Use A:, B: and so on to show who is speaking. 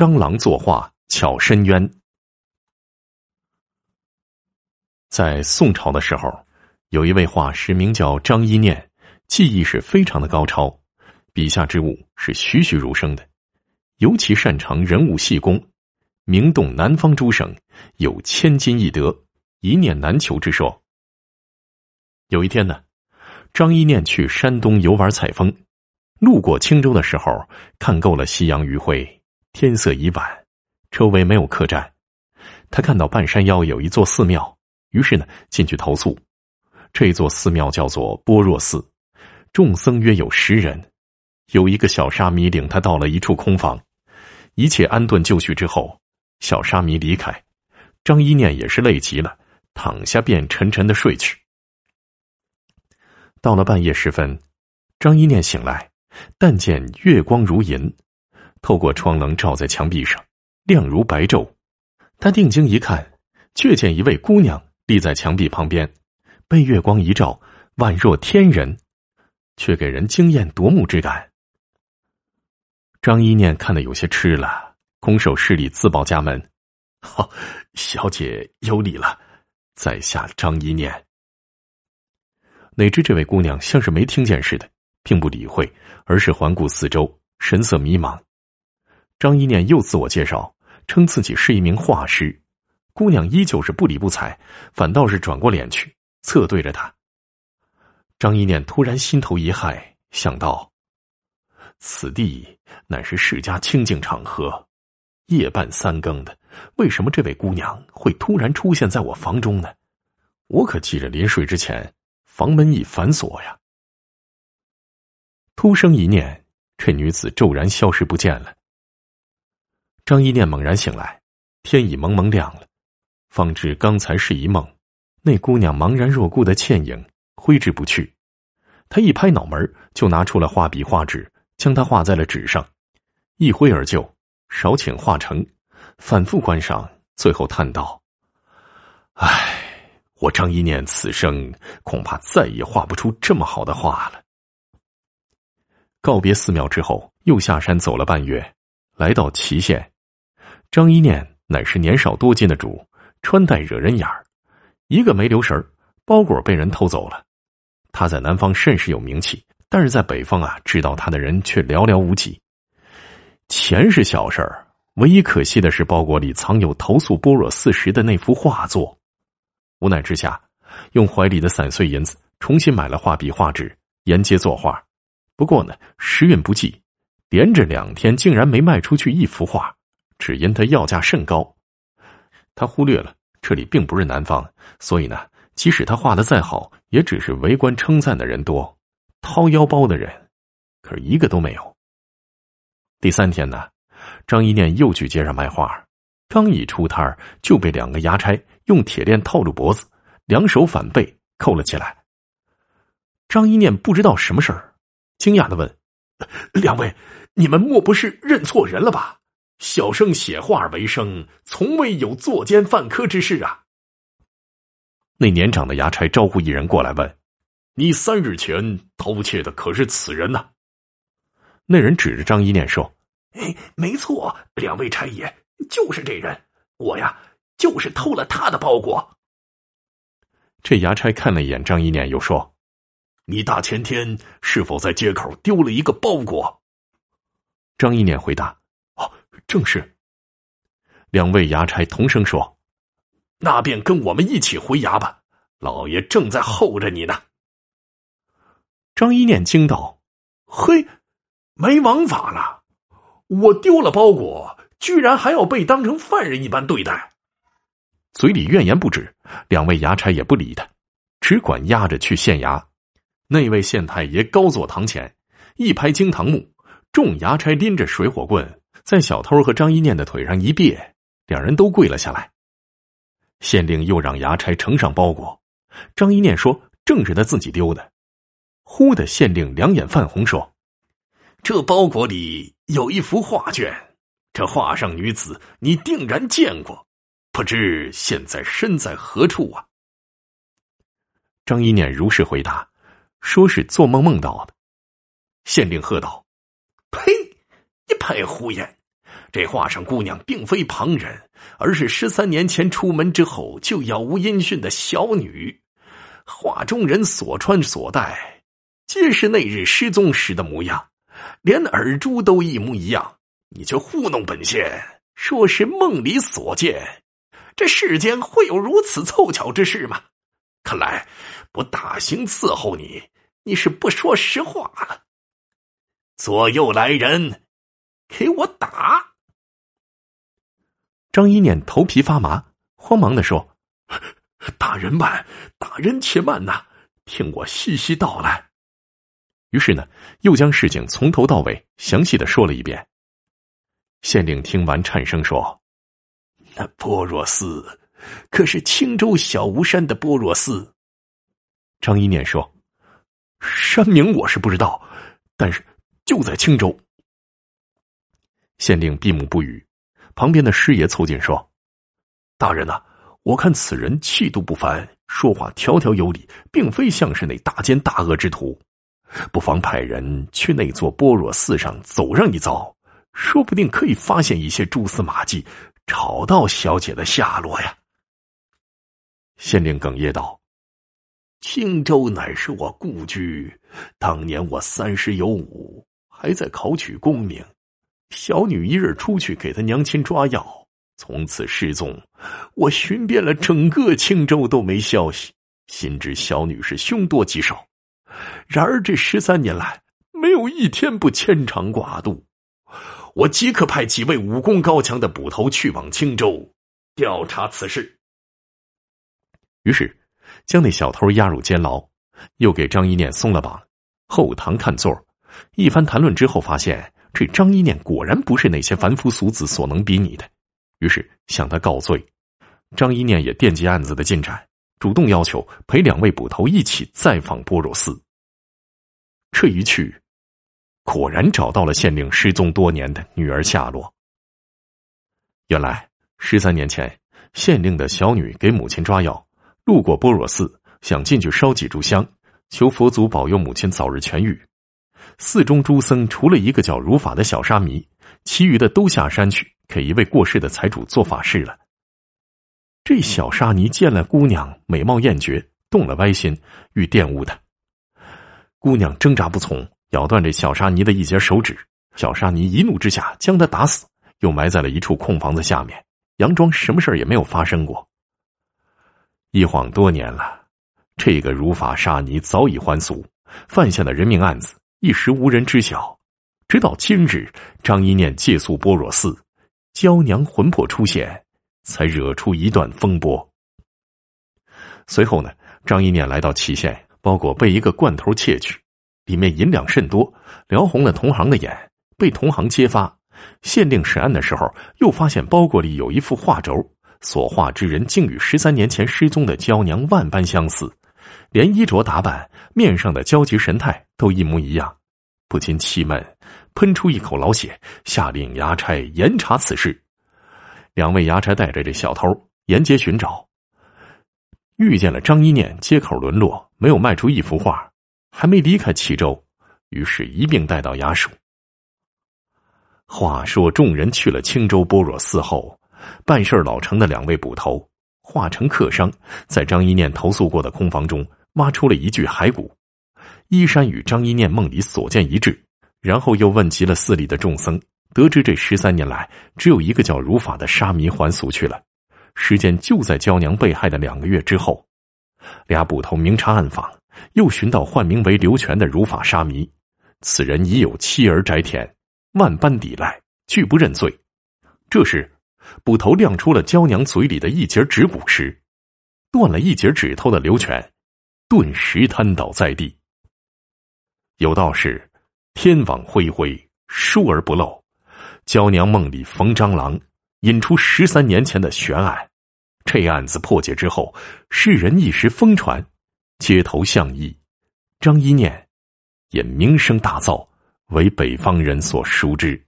A: 蟑螂作画巧深渊。在宋朝的时候，有一位画师名叫张一念，技艺是非常的高超，笔下之物是栩栩如生的，尤其擅长人物细工，名动南方诸省，有千金易得、一念难求之说。有一天呢，张一念去山东游玩采风，路过青州的时候，看够了夕阳余晖，天色已晚，周围没有客栈，他看到半山腰有一座寺庙。于是呢，进去投宿。这座寺庙叫做般若寺，众僧约有十人。有一个小沙弥领他到了一处空房，一切安顿就绪之后，小沙弥离开。张一念也是累极了，躺下便沉沉的睡去。到了半夜时分，张一念醒来，但见月光如银，透过窗棱照在墙壁上，亮如白昼。他定睛一看，却见一位姑娘。立在墙壁旁边，被月光一照，宛若天人，却给人惊艳夺目之感。张一念看得有些痴了，空手施礼自报家门：“好，小姐有礼了，在下张一念。”哪知这位姑娘像是没听见似的，并不理会，而是环顾四周，神色迷茫。张一念又自我介绍，称自己是一名画师。姑娘依旧是不理不睬，反倒是转过脸去侧对着他。张一念突然心头一骇，想到：此地乃是世家清净场合，夜半三更的，为什么这位姑娘会突然出现在我房中呢？我可记着临睡之前房门已反锁呀。突生一念，这女子骤然消失不见了。张一念猛然醒来，天已蒙蒙亮了。方知刚才是一梦，那姑娘茫然若故的倩影挥之不去。他一拍脑门，就拿出了画笔画纸，将它画在了纸上，一挥而就，少顷画成，反复观赏，最后叹道：“唉，我张一念此生恐怕再也画不出这么好的画了。”告别寺庙之后，又下山走了半月，来到祁县。张一念乃是年少多金的主。穿戴惹人眼儿，一个没留神包裹被人偷走了。他在南方甚是有名气，但是在北方啊，知道他的人却寥寥无几。钱是小事儿，唯一可惜的是包裹里藏有投诉般若四十的那幅画作。无奈之下，用怀里的散碎银子重新买了画笔画纸，沿街作画。不过呢，时运不济，连着两天竟然没卖出去一幅画，只因他要价甚高。他忽略了这里并不是南方，所以呢，即使他画的再好，也只是围观称赞的人多，掏腰包的人可一个都没有。第三天呢，张一念又去街上卖画，刚一出摊就被两个衙差用铁链套住脖子，两手反背扣了起来。张一念不知道什么事儿，惊讶的问：“两位，你们莫不是认错人了吧？”小生写画为生，从未有作奸犯科之事啊。那年长的衙差招呼一人过来问：“你三日前偷窃的可是此人呢？”那人指着张一念说：“哎，没错，两位差爷就是这人。我呀，就是偷了他的包裹。”这衙差看了一眼张一念，又说：“你大前天是否在街口丢了一个包裹？”张一念回答。正是。两位衙差同声说：“那便跟我们一起回衙吧，老爷正在候着你呢。”张一念惊道：“嘿，没王法了！我丢了包裹，居然还要被当成犯人一般对待！”嘴里怨言不止，两位衙差也不理他，只管押着去县衙。那位县太爷高坐堂前，一拍惊堂木，众衙差拎着水火棍。在小偷和张一念的腿上一别，两人都跪了下来。县令又让衙差呈上包裹，张一念说：“正是他自己丢的。”忽的，县令两眼泛红，说：“这包裹里有一幅画卷，这画上女子你定然见过，不知现在身在何处啊？”张一念如实回答，说是做梦梦到的。县令喝道：“呸！一派胡言！这画上姑娘并非旁人，而是十三年前出门之后就杳无音讯的小女。画中人所穿所戴，皆是那日失踪时的模样，连耳珠都一模一样。你就糊弄本县，说是梦里所见，这世间会有如此凑巧之事吗？看来不大刑伺候你，你是不说实话了。左右来人，给我打！
B: 张一念头皮发麻，慌忙的说：“
A: 大人慢，大人且慢呐，听我细细道来。”
B: 于是呢，又将事情从头到尾详细的说了一遍。县令听完，颤声说：“
A: 那般若寺，可是青州小吴山的般若寺？”
B: 张一念说：“
A: 山名我是不知道，但是就在青州。”
B: 县令闭目不语，旁边的师爷凑近说：“
A: 大人呐，我看此人气度不凡，说话条条有理，并非像是那大奸大恶之徒，不妨派人去那座般若寺上走上一遭。”说不定可以发现一些蛛丝马迹，找到小姐的下落呀。
B: 县令哽咽道：“
A: 青州乃是我故居，当年我三十有五，还在考取功名。小女一日出去给她娘亲抓药，从此失踪。我寻遍了整个青州都没消息，心知小女是凶多吉少。然而这十三年来，没有一天不牵肠挂肚。”我即刻派几位武功高强的捕头去往青州调查此事。
B: 于是，将那小偷押入监牢，又给张一念松了绑，后堂看座。一番谈论之后，发现这张一念果然不是那些凡夫俗子所能比拟的，于是向他告罪。张一念也惦记案子的进展，主动要求陪两位捕头一起再访般若寺。这一去。果然找到了县令失踪多年的女儿下落。原来十三年前，县令的小女给母亲抓药，路过般若寺，想进去烧几炷香，求佛祖保佑母亲早日痊愈。寺中诸僧除了一个叫如法的小沙弥，其余的都下山去给一位过世的财主做法事了。这小沙弥见了姑娘美貌艳绝，动了歪心，欲玷污她。姑娘挣扎不从。咬断这小沙弥的一截手指，小沙弥一怒之下将他打死，又埋在了一处空房子下面，佯装什么事也没有发生过。一晃多年了，这个如法沙弥早已还俗，犯下的人命案子一时无人知晓。直到今日，张一念借宿般若寺，娇娘魂魄出现，才惹出一段风波。随后呢，张一念来到祁县，包裹被一个罐头窃取。里面银两甚多，撩红了同行的眼，被同行揭发。县令审案的时候，又发现包裹里有一幅画轴，所画之人竟与十三年前失踪的娇娘万般相似，连衣着打扮、面上的焦急神态都一模一样，不禁气闷，喷出一口老血，下令衙差严查此事。两位衙差带着这小偷沿街寻找，遇见了张一念，街口沦落，没有卖出一幅画。还没离开齐州，于是一并带到衙署。话说，众人去了青州般若寺后，办事老成的两位捕头化成客商，在张一念投诉过的空房中挖出了一具骸骨，衣衫与张一念梦里所见一致。然后又问及了寺里的众僧，得知这十三年来只有一个叫如法的沙弥还俗去了，时间就在娇娘被害的两个月之后。俩捕头明察暗访。又寻到唤名为刘全的如法沙弥，此人已有妻儿宅田，万般抵赖，拒不认罪。这时，捕头亮出了娇娘嘴里的一截指骨时，断了一截指头的刘全，顿时瘫倒在地。有道是：“天网恢恢，疏而不漏。”娇娘梦里逢蟑螂，引出十三年前的悬案。这案子破解之后，世人一时疯传。街头巷议，张一念也名声大噪，为北方人所熟知。